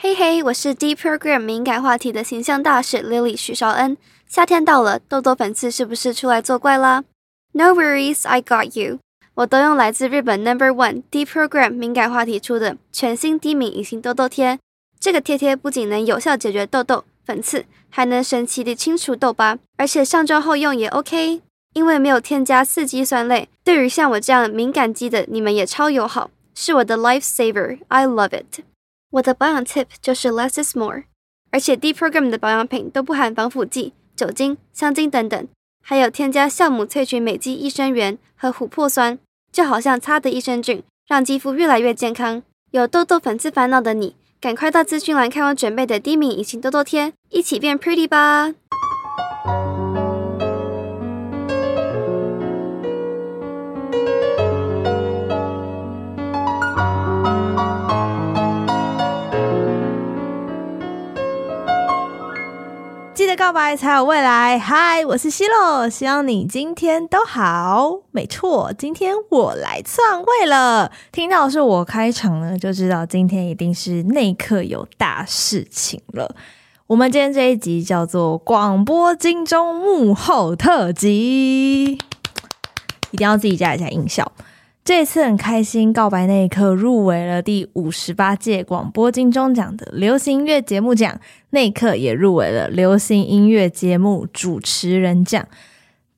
嘿嘿，我是 D program 敏感话题的形象大使 Lily 许绍恩。夏天到了，痘痘粉刺是不是出来作怪啦？No worries, I got you。我都用来自日本 Number One D program 敏感话题出的全新低敏隐形痘痘贴。这个贴贴不仅能有效解决痘痘粉刺，还能神奇地清除痘疤，而且上妆后用也 OK，因为没有添加四激酸类，对于像我这样敏感肌的你们也超友好，是我的 life saver。I love it。我的保养 tip 就是 less is more，而且低 program 的保养品都不含防腐剂、酒精、香精等等，还有添加酵母萃取美肌益生元和琥珀酸，就好像擦的益生菌，让肌肤越来越健康。有痘痘粉刺烦恼的你，赶快到资讯栏看我准备的低敏隐形痘痘贴，一起变 pretty 吧！告白才有未来。嗨，我是希洛，希望你今天都好。没错，今天我来篡位了。听到是我开场呢，就知道今天一定是内刻有大事情了。我们今天这一集叫做广播金钟幕后特辑，一定要自己加一下音效。这次很开心，告白那一刻入围了第五十八届广播金钟奖的流行音乐节目奖，那一刻也入围了流行音乐节目主持人奖。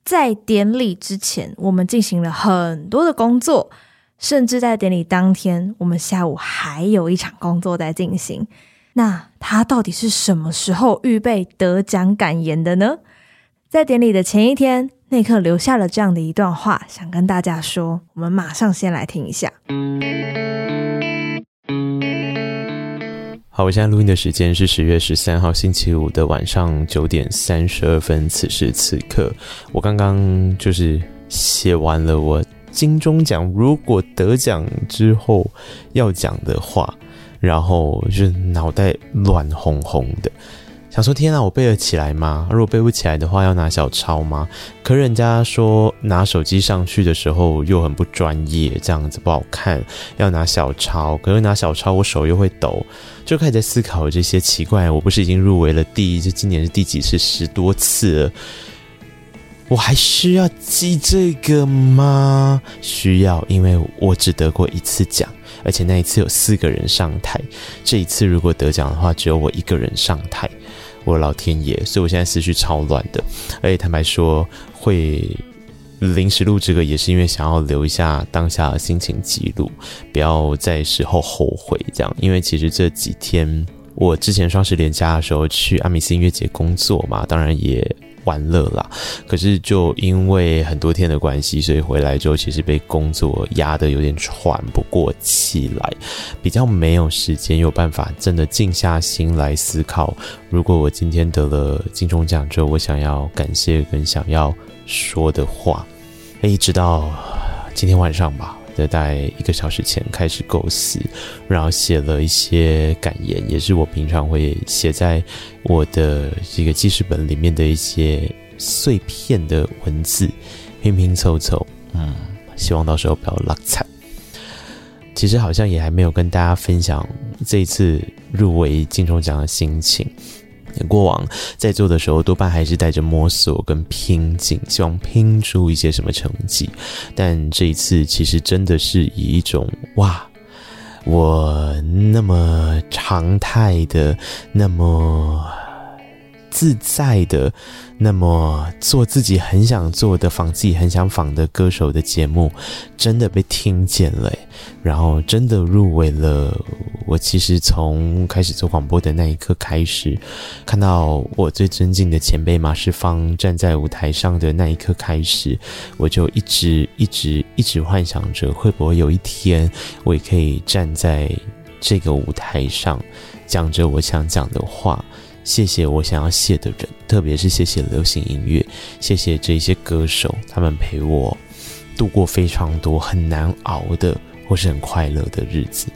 在典礼之前，我们进行了很多的工作，甚至在典礼当天，我们下午还有一场工作在进行。那他到底是什么时候预备得奖感言的呢？在典礼的前一天，内克留下了这样的一段话，想跟大家说。我们马上先来听一下。好，我现在录音的时间是十月十三号星期五的晚上九点三十二分。此时此刻，我刚刚就是写完了我金钟奖如果得奖之后要讲的话，然后就脑袋乱哄哄的。想说天啊，我背得起来吗？如果背不起来的话，要拿小抄吗？可人家说拿手机上去的时候又很不专业，这样子不好看，要拿小抄。可是拿小抄我手又会抖，就开始在思考这些奇怪。我不是已经入围了第一，这今年是第几次？十多次了，我还需要记这个吗？需要，因为我只得过一次奖，而且那一次有四个人上台。这一次如果得奖的话，只有我一个人上台。我老天爷！所以我现在思绪超乱的，而且坦白说，会临时录这个也是因为想要留一下当下的心情记录，不要在事后后悔这样。因为其实这几天我之前双十连假的时候去阿米斯音乐节工作嘛，当然也。玩乐啦，可是就因为很多天的关系，所以回来之后其实被工作压得有点喘不过气来，比较没有时间有办法真的静下心来思考，如果我今天得了金钟奖之后，我想要感谢跟想要说的话，一直到今天晚上吧。在大概一个小时前开始构思，然后写了一些感言，也是我平常会写在我的这个记事本里面的一些碎片的文字，拼拼凑凑，嗯，希望到时候不要落惨。其实好像也还没有跟大家分享这一次入围金钟奖的心情。过往在做的时候，多半还是带着摸索跟拼劲，希望拼出一些什么成绩。但这一次，其实真的是以一种哇，我那么常态的，那么自在的。那么做自己很想做的、仿自己很想仿的歌手的节目，真的被听见了，然后真的入围了。我其实从开始做广播的那一刻开始，看到我最尊敬的前辈马世芳站在舞台上的那一刻开始，我就一直、一直、一直幻想着，会不会有一天我也可以站在这个舞台上，讲着我想讲的话。谢谢我想要谢的人，特别是谢谢流行音乐，谢谢这些歌手，他们陪我度过非常多很难熬的或是很快乐的日子。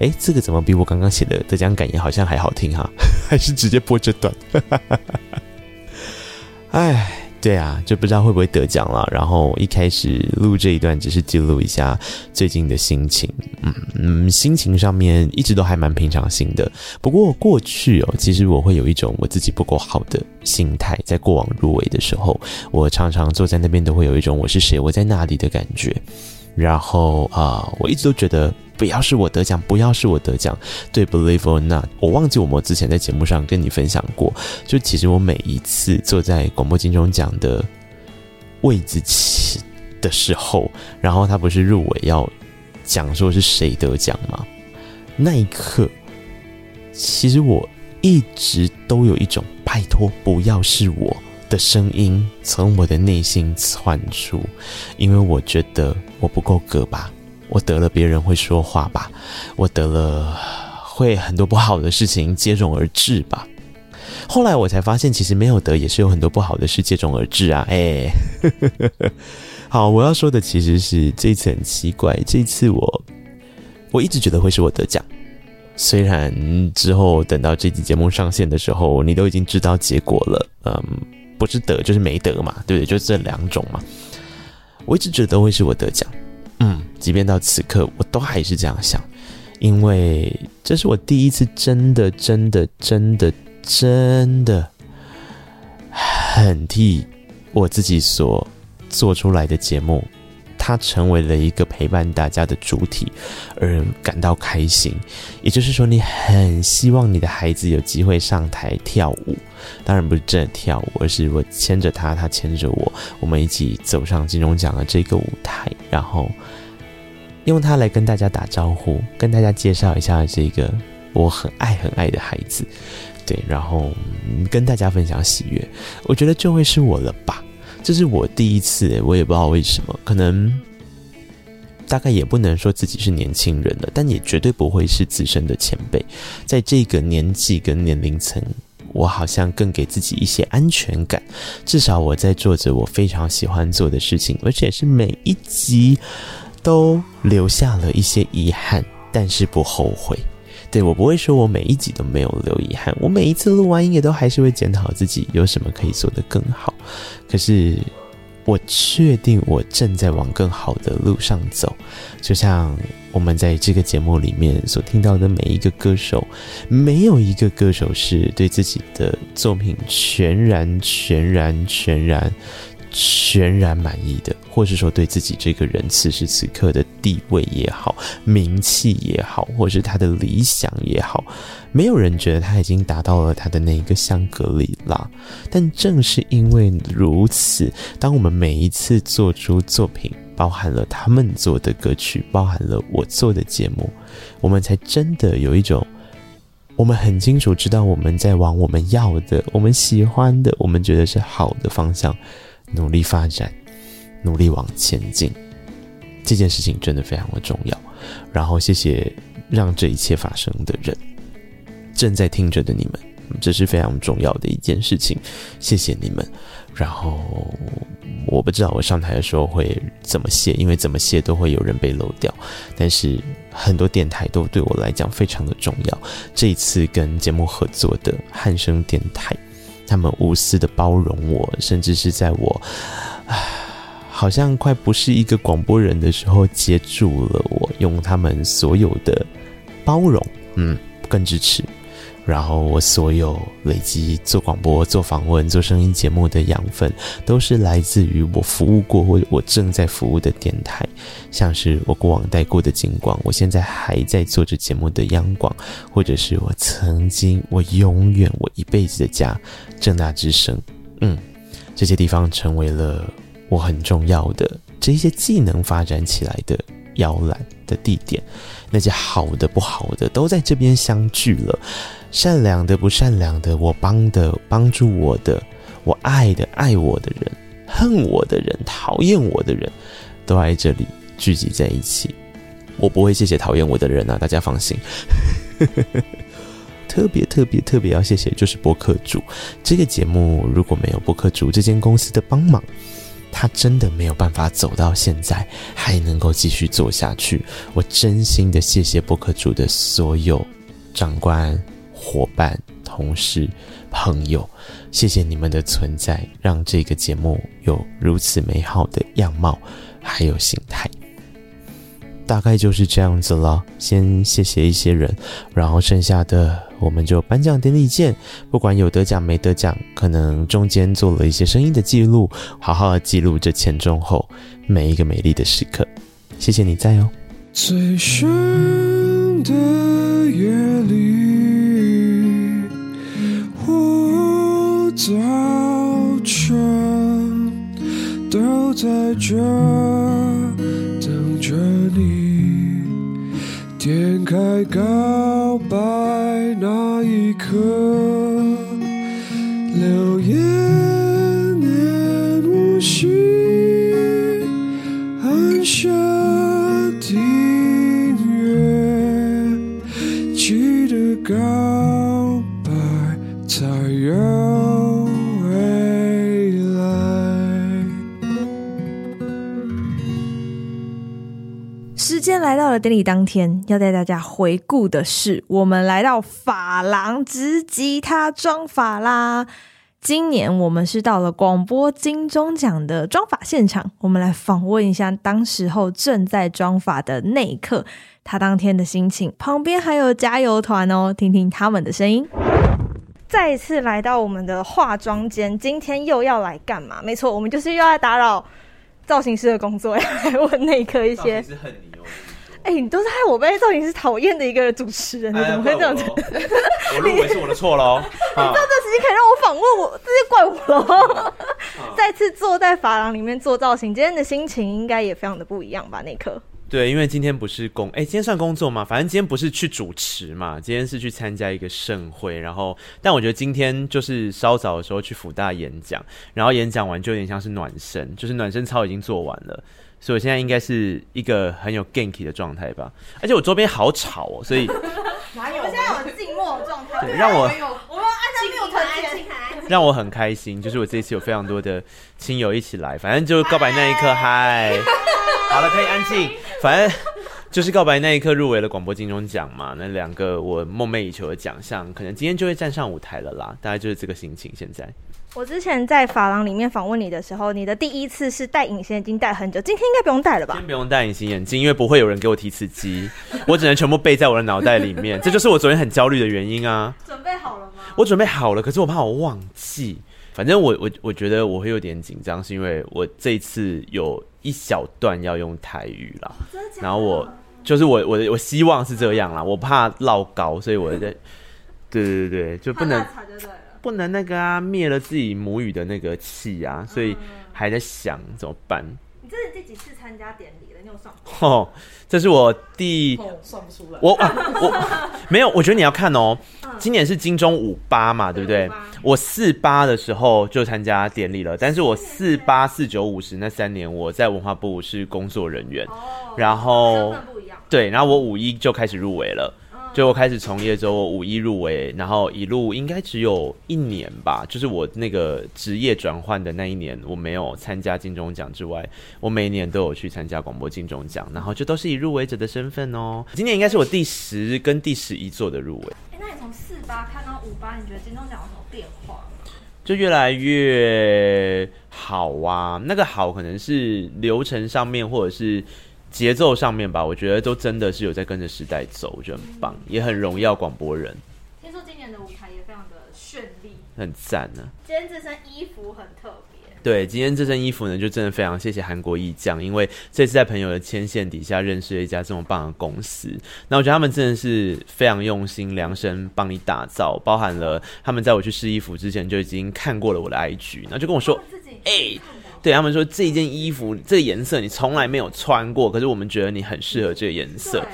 诶，这个怎么比我刚刚写的得奖感言好像还好听哈？还是直接播这段？哎，对啊，就不知道会不会得奖了。然后一开始录这一段只是记录一下最近的心情，嗯嗯，心情上面一直都还蛮平常心的。不过过去哦，其实我会有一种我自己不够好的心态，在过往入围的时候，我常常坐在那边都会有一种我是谁，我在哪里的感觉。然后啊、我一直都觉得。不要是我得奖，不要是我得奖。对，Believe or not，我忘记我们之前在节目上跟你分享过。就其实我每一次坐在广播金钟奖的位置起的时候，然后他不是入围要讲说是谁得奖吗？那一刻，其实我一直都有一种拜托不要是我的声音从我的内心窜出，因为我觉得我不够格吧。我得了，别人会说话吧？我得了，会很多不好的事情接踵而至吧？后来我才发现，其实没有得也是有很多不好的事接踵而至啊！哎，好，我要说的其实是这次很奇怪，这次我我一直觉得会是我得奖，虽然之后等到这期节目上线的时候，你都已经知道结果了，嗯，不是得就是没得嘛，对不对？就这两种嘛，我一直觉得都会是我得奖。嗯，即便到此刻，我都还是这样想，因为这是我第一次真的、真的、真的、真的很替我自己所做出来的节目。他成为了一个陪伴大家的主体，而感到开心。也就是说，你很希望你的孩子有机会上台跳舞，当然不是真的跳舞，而是我牵着他，他牵着我，我们一起走上金钟奖的这个舞台，然后用它来跟大家打招呼，跟大家介绍一下这个我很爱很爱的孩子，对，然后跟大家分享喜悦。我觉得就会是我了吧。这是我第一次，我也不知道为什么，可能大概也不能说自己是年轻人了，但也绝对不会是资深的前辈。在这个年纪跟年龄层，我好像更给自己一些安全感。至少我在做着我非常喜欢做的事情，而且是每一集都留下了一些遗憾，但是不后悔。对，我不会说，我每一集都没有留遗憾。我每一次录完音也都还是会检讨自己有什么可以做得更好。可是，我确定我正在往更好的路上走。就像我们在这个节目里面所听到的每一个歌手，没有一个歌手是对自己的作品全然、全然、全然。全然满意的，或是说对自己这个人此时此刻的地位也好、名气也好，或是他的理想也好，没有人觉得他已经达到了他的那一个香格里拉。但正是因为如此，当我们每一次做出作品，包含了他们做的歌曲，包含了我做的节目，我们才真的有一种，我们很清楚知道我们在往我们要的、我们喜欢的、我们觉得是好的方向。努力发展，努力往前进，这件事情真的非常的重要。然后，谢谢让这一切发生的人，正在听着的你们，这是非常重要的一件事情。谢谢你们。然后，我不知道我上台的时候会怎么谢，因为怎么谢都会有人被漏掉。但是，很多电台都对我来讲非常的重要。这一次跟节目合作的汉声电台。他们无私的包容我，甚至是在我，唉，好像快不是一个广播人的时候，接住了我，用他们所有的包容，嗯，更支持。然后我所有累积做广播、做访问、做声音节目的养分，都是来自于我服务过或者我正在服务的电台，像是我过往带过的警广，我现在还在做着节目的央广，或者是我曾经、我永远、我一辈子的家正大之声，嗯，这些地方成为了我很重要的这些技能发展起来的摇篮的地点，那些好的、不好的都在这边相聚了。善良的、不善良的，我帮的、帮助我的，我爱的、爱我的人，恨我的人、讨厌我的人，都在这里聚集在一起。我不会谢谢讨厌我的人啊，大家放心。特别特别特别要谢谢，就是播客主这个节目，如果没有播客主这间公司的帮忙，他真的没有办法走到现在，还能够继续做下去。我真心的谢谢博客主的所有长官。伙伴、同事、朋友，谢谢你们的存在，让这个节目有如此美好的样貌，还有形态。大概就是这样子了。先谢谢一些人，然后剩下的我们就颁奖典礼见。不管有得奖没得奖，可能中间做了一些声音的记录，好好的记录这前中后每一个美丽的时刻。谢谢你在哦。最深的夜里，我早晨，都在这等着你。点开告白那一刻，留言念无息，按下。告来到了典礼当天，要带大家回顾的是，我们来到法郎之吉他妆法啦。今年我们是到了广播金钟奖的妆法现场，我们来访问一下当时候正在妆法的那一刻。他当天的心情，旁边还有加油团哦，听听他们的声音。再一次来到我们的化妆间，今天又要来干嘛？没错，我们就是又要打扰造型师的工作，要来问那一刻一些。哎、欸，你都是害我被造型师讨厌的一个主持人，你怎么会这样子？我认为是我的错喽。你知道这时间可以让我访问我，这些怪我喽。再次坐在发廊里面做造型，今天的心情应该也非常的不一样吧？那一刻。对，因为今天不是工，哎，今天算工作吗？反正今天不是去主持嘛，今天是去参加一个盛会。然后，但我觉得今天就是稍早的时候去辅大演讲，然后演讲完就有点像是暖身，就是暖身操已经做完了，所以我现在应该是一个很有 ganky 的状态吧。而且我周边好吵哦，所以 哪有？我现在有静默的状态，对，让我我们按下没有团结，让我很开心。就是我这一次有非常多的亲友一起来，反正就告白那一刻，嗨，好了，可以安静。反正就是告白那一刻入围了广播金钟奖嘛，那两个我梦寐以求的奖项，可能今天就会站上舞台了啦。大概就是这个心情。现在我之前在法廊里面访问你的时候，你的第一次是戴隐形眼镜戴很久，今天应该不用戴了吧？今天不用戴隐形眼镜，因为不会有人给我提词机，我只能全部背在我的脑袋里面。这就是我昨天很焦虑的原因啊！准备好了吗？我准备好了，可是我怕我忘记。反正我我我觉得我会有点紧张，是因为我这一次有一小段要用台语啦，然后我就是我我我希望是这样啦，我怕落高，所以我在对对对对，就不能不能那个啊，灭了自己母语的那个气啊，所以还在想怎么办。你这是第几次参加典礼了？你有算哦，这是我第算不出来，我我 没有，我觉得你要看哦，今年是金钟五八嘛，对不对？我四八的时候就参加典礼了，但是我四八、四九、五十那三年我在文化部是工作人员，然后对，然后我五一就开始入围了，就我开始从业之后，我五一入围，然后一路应该只有一年吧，就是我那个职业转换的那一年，我没有参加金钟奖之外，我每一年都有去参加广播金钟奖，然后就都是以入围者的身份哦。今年应该是我第十跟第十一座的入围。哎，那你从四八看到五八，你觉得金钟奖有什么？变化就越来越好啊！那个好可能是流程上面，或者是节奏上面吧。我觉得都真的是有在跟着时代走，我觉得很棒，嗯、也很荣耀广播人。听说今年的舞台也非常的绚丽，很赞呢、啊。今天这身衣服很特别。对，今天这身衣服呢，就真的非常谢谢韩国艺匠，因为这次在朋友的牵线底下认识了一家这么棒的公司。那我觉得他们真的是非常用心量身帮你打造，包含了他们在我去试衣服之前就已经看过了我的 IG，然后就跟我说：“哎、欸，对他们说这件衣服这个颜色你从来没有穿过，可是我们觉得你很适合这个颜色。”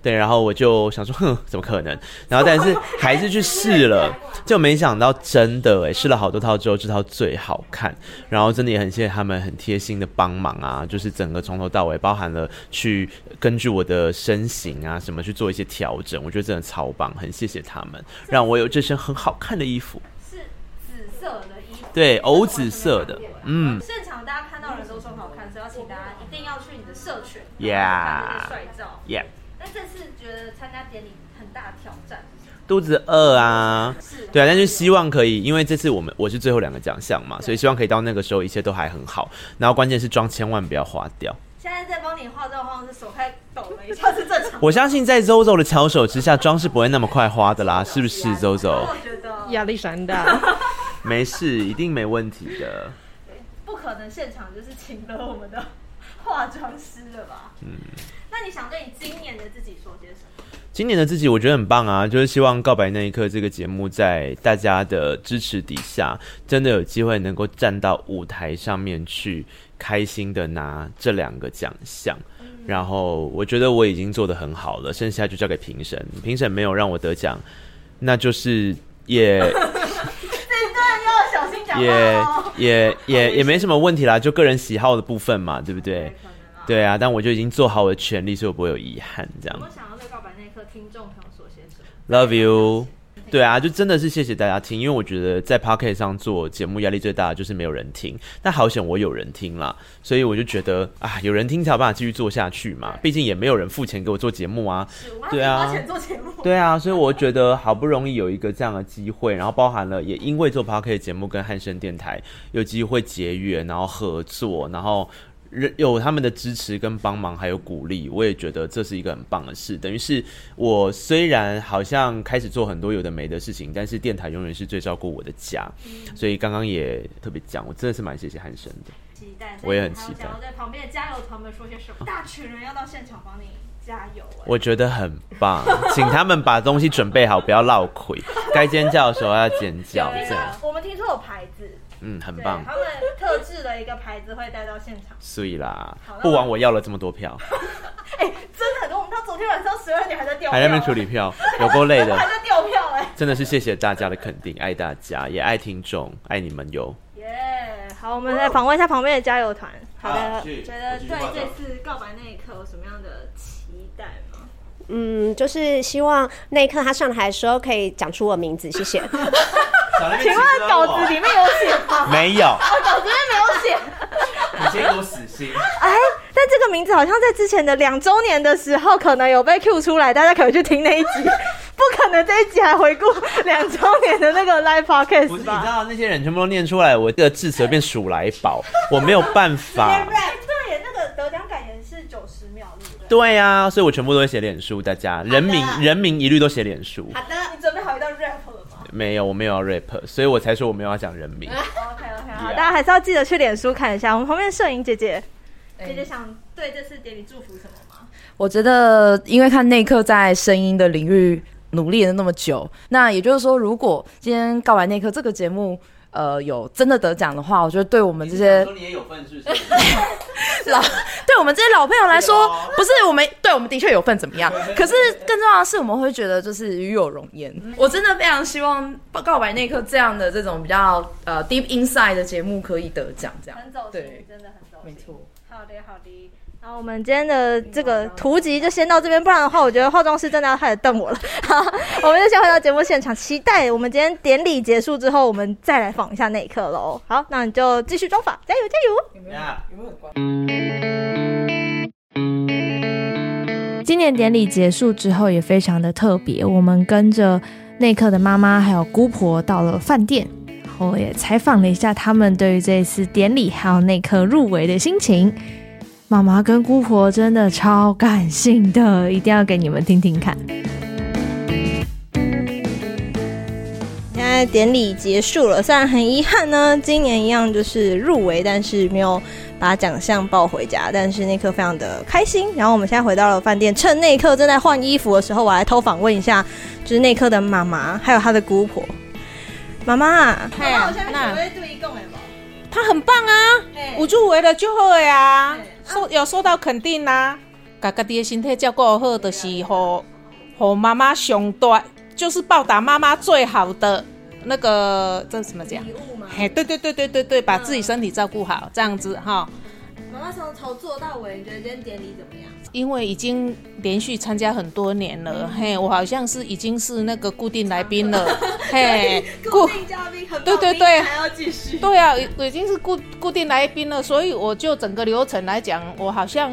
对，然后我就想说，哼，怎么可能？然后但是还是去试了，就没想到真的哎，试了好多套之后，这套最好看。然后真的也很谢谢他们很贴心的帮忙啊，就是整个从头到尾，包含了去根据我的身形啊什么去做一些调整，我觉得真的超棒，很谢谢他们，让我有这身很好看的衣服。是紫色的衣服，对，藕紫色的，嗯。请大家一定要去你的社群，Yeah，帅照，Yeah。那这次觉得参加典礼很大挑战？肚子饿啊。对啊，但是希望可以，因为这次我们我是最后两个奖项嘛，所以希望可以到那个时候一切都还很好。然后关键是妆千万不要花掉。现在在帮你化妆，好像是手开抖了一下，是正常。我相信在 Zozo 的巧手之下，妆是不会那么快花的啦，是不是 Zozo？我觉得压力山大。没事，一定没问题的。不可能现场就是请了我们的化妆师了吧？嗯。那你想对你今年的自己说些什么？今年的自己我觉得很棒啊，就是希望《告白那一刻》这个节目在大家的支持底下，真的有机会能够站到舞台上面去，开心的拿这两个奖项。然后我觉得我已经做得很好了，剩下就交给评审。评审没有让我得奖，那就是也也也也 也没什么问题啦，就个人喜好的部分嘛，对不对？对啊，但我就已经做好我的权利，所以我不会有遗憾，这样。听众朋友说些什么？Love you。对啊，就真的是谢谢大家听，因为我觉得在 Podcast 上做节目压力最大的就是没有人听，但好险我有人听啦，所以我就觉得啊，有人听才有办法继续做下去嘛。毕竟也没有人付钱给我做节目啊。对啊，做节目对啊，所以我觉得好不容易有一个这样的机会，然后包含了也因为做 Podcast 节目跟汉声电台有机会结缘，然后合作，然后。有他们的支持跟帮忙，还有鼓励，我也觉得这是一个很棒的事。等于是我虽然好像开始做很多有的没的事情，但是电台永远是最照顾我的家。嗯、所以刚刚也特别讲，我真的是蛮谢谢汉生的。期待，我也很期待。在旁边的加油团们说些什么？大群人要到现场帮你加油，我觉得很棒，请他们把东西准备好，不要落亏。该尖叫的时候要尖叫。这样，我们听说有牌子。嗯，很棒。他们特制的一个牌子，会带到现场。所以啦，不枉我要了这么多票。哎、欸，真的很多。我们到昨天晚上十二点还在掉票，还在那边处理票，有够累的。还在掉票哎、欸。真的是谢谢大家的肯定，爱大家，也爱听众，爱你们哟。耶、yeah，好，我们来访问一下旁边的加油团。好的，觉得对这次告白那一刻？嗯，就是希望那一刻他上台的时候可以讲出我名字，谢谢。请问稿子里面有写吗？没有。哦，稿子里面没有写。你先给我死心。哎，但这个名字好像在之前的两周年的时候，可能有被 Q 出来，大家可以去听那一集。不可能这一集还回顾两周年的那个 Live Podcast 吧？不是，你知道那些人全部都念出来，我这个字词变鼠来宝，我没有办法。对耶，那个得奖感言是九十秒，对呀、啊，所以我全部都会写脸书，大家人名人名一律都写脸书。好的，你准备好一段 rap 了吗？没有，我没有要 rap，所以我才说我没有要讲人名。OK OK，好，yeah. 大家还是要记得去脸书看一下。我们旁边摄影姐姐，姐姐想对这次典礼祝福什么吗？我觉得，因为看内克在声音的领域努力了那么久，那也就是说，如果今天告白内克这个节目，呃，有真的得奖的话，我觉得对我们这些你也有份是不是 老对我们这些老朋友来说，不是我们对我们的确有份怎么样？可是更重要的是，我们会觉得就是与有荣焉。我真的非常希望告白那一刻这样的这种比较呃 deep inside 的节目可以得奖，这样很走心，对，真的很走心，没错。好的，好的。好，我们今天的这个图集就先到这边，不然的话，我觉得化妆师真的要开始瞪我了。好，我们就先回到节目现场，期待我们今天典礼结束之后，我们再来访一下内克喽。好，那你就继续妆发，加油加油！今年典礼结束之后也非常的特别，我们跟着内克的妈妈还有姑婆到了饭店，然后也采访了一下他们对于这次典礼还有内克入围的心情。妈妈跟姑婆真的超感性的，一定要给你们听听看。现在典礼结束了，虽然很遗憾呢，今年一样就是入围，但是没有把奖项抱回家。但是那刻非常的开心。然后我们现在回到了饭店，趁那一刻正在换衣服的时候，我来偷访问一下，就是那刻的妈妈还有他的姑婆。妈妈，妈妈，我现在准备注意讲的吗？他很棒啊，有入围了就好呀。受有受到肯定呐、啊，把家己的身体照顾好，就是和和妈妈相对，就是报答妈妈最好的那个，这怎么讲？礼物吗？嘿，对对对对对对，把自己身体照顾好，这样子哈。妈妈从头做到尾，你觉得今天典礼怎么样？因为已经连续参加很多年了，嘿，我好像是已经是那个固定来宾了，嘿，固定嘉宾，对对对，还要继续，对啊，已经是固固定来宾了，所以我就整个流程来讲，我好像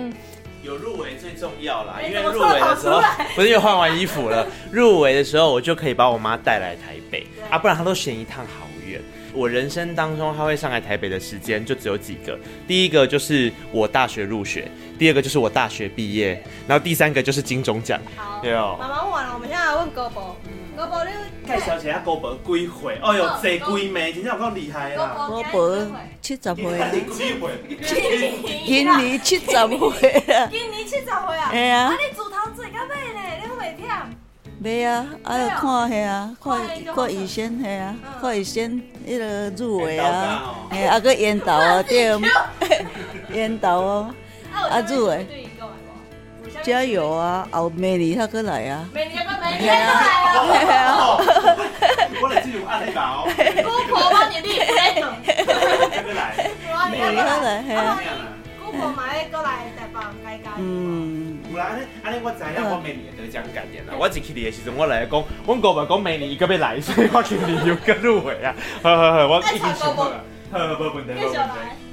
有入围最重要啦，因为入围的时候 不是因为换完衣服了，入围的时候我就可以把我妈带来台北啊，不然她都嫌一趟好远。我人生当中他会上来台北的时间就只有几个，第一个就是我大学入学，第二个就是我大学毕业，然后第三个就是金钟奖。好，对哦。妈妈问完了，我们现在来问高博。高博，你介绍一下高博几岁？哦呦，这几枚真正有够厉害啦！高博七十岁啊，今年七十岁啊，今年七十岁啊，哎呀，啊你自头做到尾呢，你会袂忝？袂啊，啊要看下啊，看看医生下啊，看医生迄个入围啊，嘿啊个烟斗啊，对，烟斗哦，啊入围。加油啊！后明年他过来啊！明年个明年过来啊！我来阿丽宝。姑婆帮你立 来，系啊。姑婆买过来台北开家。嗯。有啦，安尼安尼我知影，我明年得奖感言啦。我一去你的时阵，我来讲，我哥伯讲明年伊个要来，所以我去年又个入围啊！好好好，我已经想好了。好，没问题，没问题。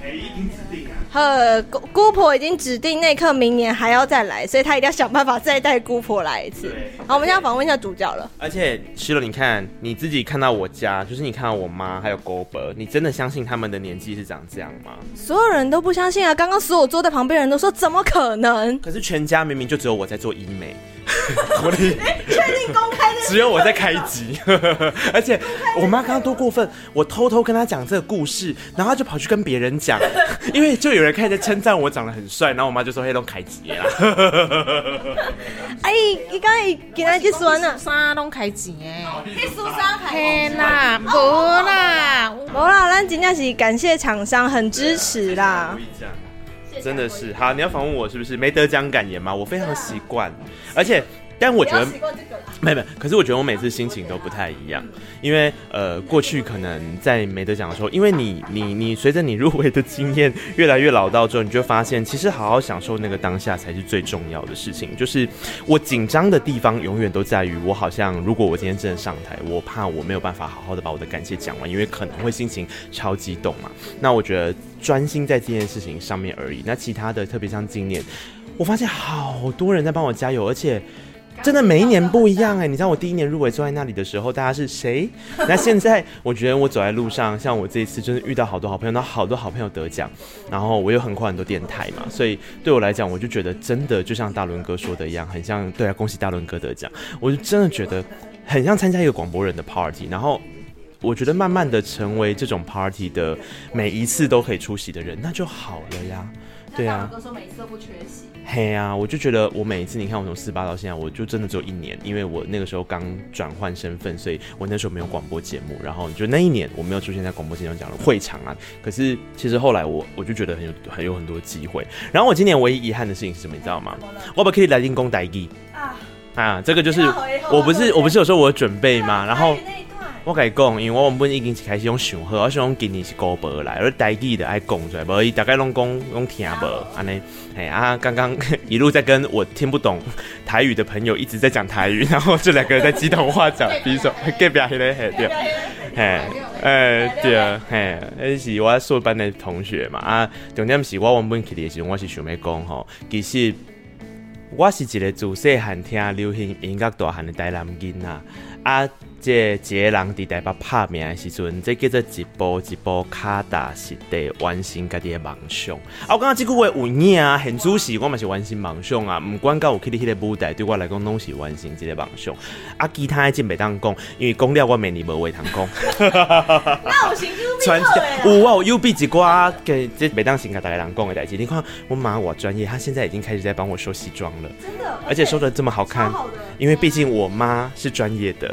哎，已经指定啊。呵，姑姑婆已经指定那刻明年还要再来，所以他一定要想办法再带姑婆来一次。好，我们现在访问一下主角了。而且，希罗，你看你自己看到我家，就是你看到我妈还有姑伯，你真的相信他们的年纪是长这样吗？所有人都不相信啊！刚刚所有坐在旁边人都说怎么可能？可是全家明明就只有我在做医美。我的，确定公开的？只有我在开机，而且我妈刚刚多过分，我偷偷跟她讲这个故事，然后她就跑去跟别人讲，因为就有人开始称赞我长得很帅，然后我妈就说黑龙开机啦。哎，你刚才给他去说呢？啥拢开机哎？去苏沙开？天哪，无啦，无啦，咱真正是感谢厂商很支持啦。真的是好，你要访问我是不是没得奖感言吗？我非常习惯，而且。但我觉得，没没，可是我觉得我每次心情都不太一样，因为呃，过去可能在没得奖的时候，因为你你你随着你入围的经验越来越老道之后，你就发现其实好好享受那个当下才是最重要的事情。就是我紧张的地方永远都在于，我好像如果我今天真的上台，我怕我没有办法好好的把我的感谢讲完，因为可能会心情超激动嘛。那我觉得专心在这件事情上面而已。那其他的，特别像今年，我发现好多人在帮我加油，而且。真的每一年不一样哎，你知道我第一年入围坐在那里的时候，大家是谁？那现在我觉得我走在路上，像我这一次真的遇到好多好朋友，那好多好朋友得奖，然后我又横跨很多电台嘛，所以对我来讲，我就觉得真的就像大伦哥说的一样，很像对啊，恭喜大伦哥得奖，我就真的觉得很像参加一个广播人的 party，然后我觉得慢慢的成为这种 party 的每一次都可以出席的人，那就好了呀，对啊。大伦哥说每次都不缺席。嘿啊，我就觉得我每一次，你看我从四八到现在，我就真的只有一年，因为我那个时候刚转换身份，所以我那时候没有广播节目，然后就那一年我没有出现在广播节目讲的会场啊。可是其实后来我我就觉得很有很有很多机会。然后我今年唯一遗憾的事情是什么，你知道吗？我不可以来进攻台语啊啊，这个就是我不是我不是有时候我有准备吗？然后。我甲你讲，因为我原本已经是开始用想好，我想讲今年是高博来，而台语的爱讲出来，无伊大概拢讲拢听无，安尼，哎啊，刚刚 一路在跟我听不懂台语的朋友一直在讲台语，然后这两个人在机动话讲，比如说隔壁迄个嘿对，嘿，哎对啊，嘿，那是我硕班的同学嘛啊，重点是我原本去的时候，我是想要讲吼，其实我是一个自细汉听流行音乐大汉的台南囡仔啊。这一个人伫台北拍名的时阵，这叫做一步一步脚踏实地完成家己的梦想。啊，我感觉这句话有影啊，很主实，我嘛是完成梦想啊。不管到有去的迄个舞台，对我来讲拢是完成这个梦想。啊，其他的真袂当讲，因为讲了我明年无话通讲。那我先 U B 有啊，U B 一寡给这袂当先甲大家人讲的代志。你看我妈我专业，她现在已经开始在帮我收西装了，真的，而且收的这么好看。因为毕竟我妈是专业的。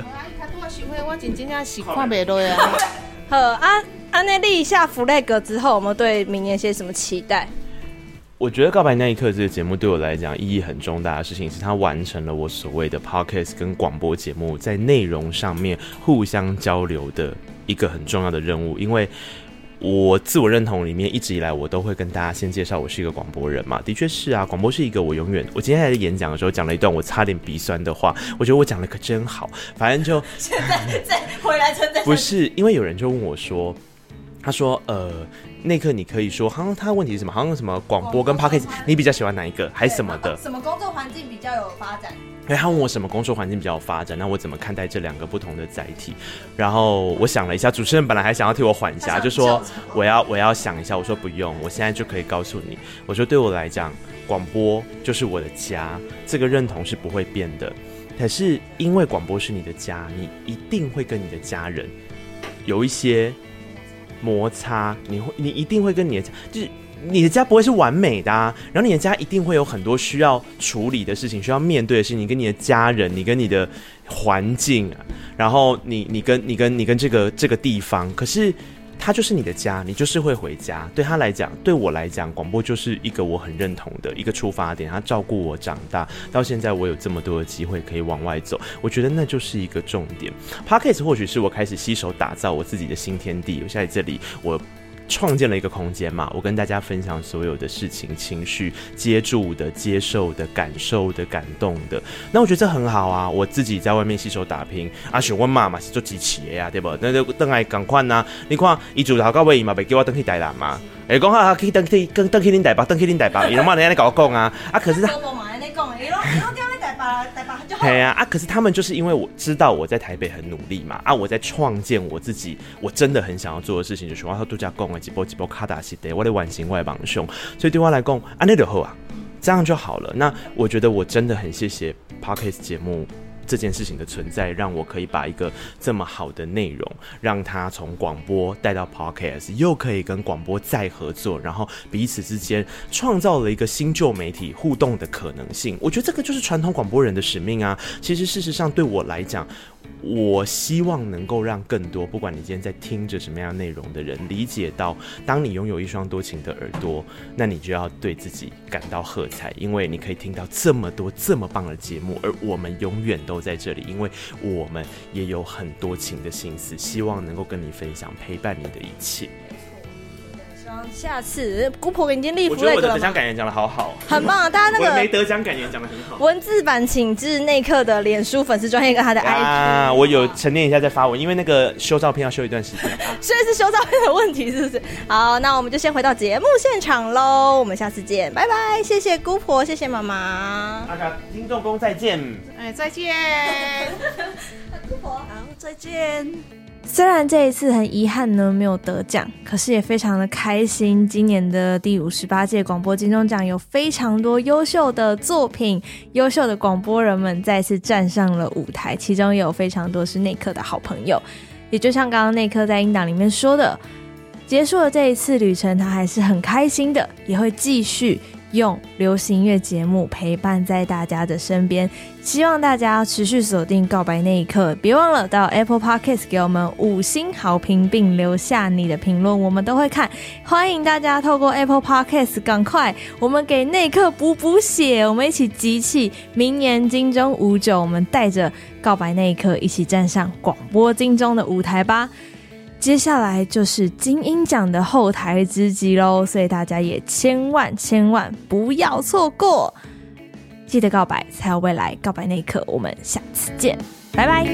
我真真正是看袂落啊！好啊，安内立一下 flag 之后，我们对明年些什么期待？我觉得告白那一刻这个节目对我来讲意义很重大的事情，是它完成了我所谓的 podcast 跟广播节目在内容上面互相交流的一个很重要的任务，因为。我自我认同里面，一直以来我都会跟大家先介绍我是一个广播人嘛，的确是啊，广播是一个我永远，我今天在演讲的时候讲了一段我差点鼻酸的话，我觉得我讲的可真好，反正就 现在再回来真的，不是因为有人就问我说，他说：“呃，那刻你可以说，好像他的问题是什么？好像什么广播跟 Podcast，你比较喜欢哪一个，还是什么的？什么工作环境比较有发展？哎，他问我什么工作环境比较有发展，那我怎么看待这两个不同的载体？然后我想了一下，主持人本来还想要替我缓一下，就说我要我要想一下。我说不用，我现在就可以告诉你，我说对我来讲，广播就是我的家，这个认同是不会变的。可是因为广播是你的家，你一定会跟你的家人有一些。”摩擦，你会，你一定会跟你的家，就是你的家不会是完美的啊。然后你的家一定会有很多需要处理的事情，需要面对的事情。你跟你的家人，你跟你的环境，然后你，你跟你跟你跟这个这个地方，可是。他就是你的家，你就是会回家。对他来讲，对我来讲，广播就是一个我很认同的一个出发点。他照顾我长大，到现在我有这么多的机会可以往外走，我觉得那就是一个重点。Podcast 或许是我开始携手打造我自己的新天地。我现在这里，我。创建了一个空间嘛，我跟大家分享所有的事情、情绪、接住的、接受的、感受的、感动的。那我觉得这很好啊。我自己在外面携手打拼，阿选问妈妈是做机器的呀，对不？那就等来赶快呐。你看，一组好到位嘛，别叫我登去台南嘛。哎，讲好可以登去，登登去恁台吧，登去恁台北，伊拢嘛在那跟我讲啊。啊，可是他。对啊，啊！可是他们就是因为我知道我在台北很努力嘛，啊，我在创建我自己，我真的很想要做的事情，就是我要度假工啊，几波几波卡达西的，我的完形外帮凶，所以对我来讲，啊，那就好啊，这样就好了。那我觉得我真的很谢谢 Parkes 节目。这件事情的存在，让我可以把一个这么好的内容，让它从广播带到 Podcast，又可以跟广播再合作，然后彼此之间创造了一个新旧媒体互动的可能性。我觉得这个就是传统广播人的使命啊。其实事实上，对我来讲。我希望能够让更多，不管你今天在听着什么样内容的人，理解到，当你拥有一双多情的耳朵，那你就要对自己感到喝彩，因为你可以听到这么多这么棒的节目，而我们永远都在这里，因为我们也有很多情的心思，希望能够跟你分享，陪伴你的一切。下次姑婆已经立 flag 了。我觉得我的得奖感言讲的好好，很棒啊！大家那个没得奖感言讲的很好。文字版请至内克的脸书粉丝专页跟他的 IG 啊，我有沉淀一下再发文，因为那个修照片要修一段时间。所 以是修照片的问题，是不是？好，那我们就先回到节目现场喽，我们下次见，拜拜！谢谢姑婆，谢谢妈妈。阿卡听众公再见，哎，再见，姑婆好，再见。虽然这一次很遗憾呢，没有得奖，可是也非常的开心。今年的第五十八届广播金钟奖有非常多优秀的作品，优秀的广播人们再次站上了舞台，其中有非常多是内克的好朋友。也就像刚刚内克在音档里面说的，结束了这一次旅程，他还是很开心的，也会继续。用流行音乐节目陪伴在大家的身边，希望大家持续锁定《告白那一刻》，别忘了到 Apple Podcast 给我们五星好评，并留下你的评论，我们都会看。欢迎大家透过 Apple Podcast，赶快我们给那一刻补补血，我们一起集气，明年金钟五九，我们带着《告白那一刻》一起站上广播金钟的舞台吧。接下来就是金音奖的后台之击喽，所以大家也千万千万不要错过，记得告白才有未来，告白那一刻，我们下次见，拜拜。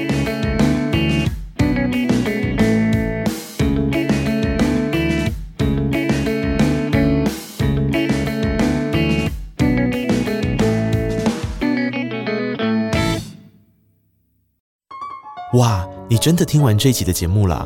哇，你真的听完这一集的节目了？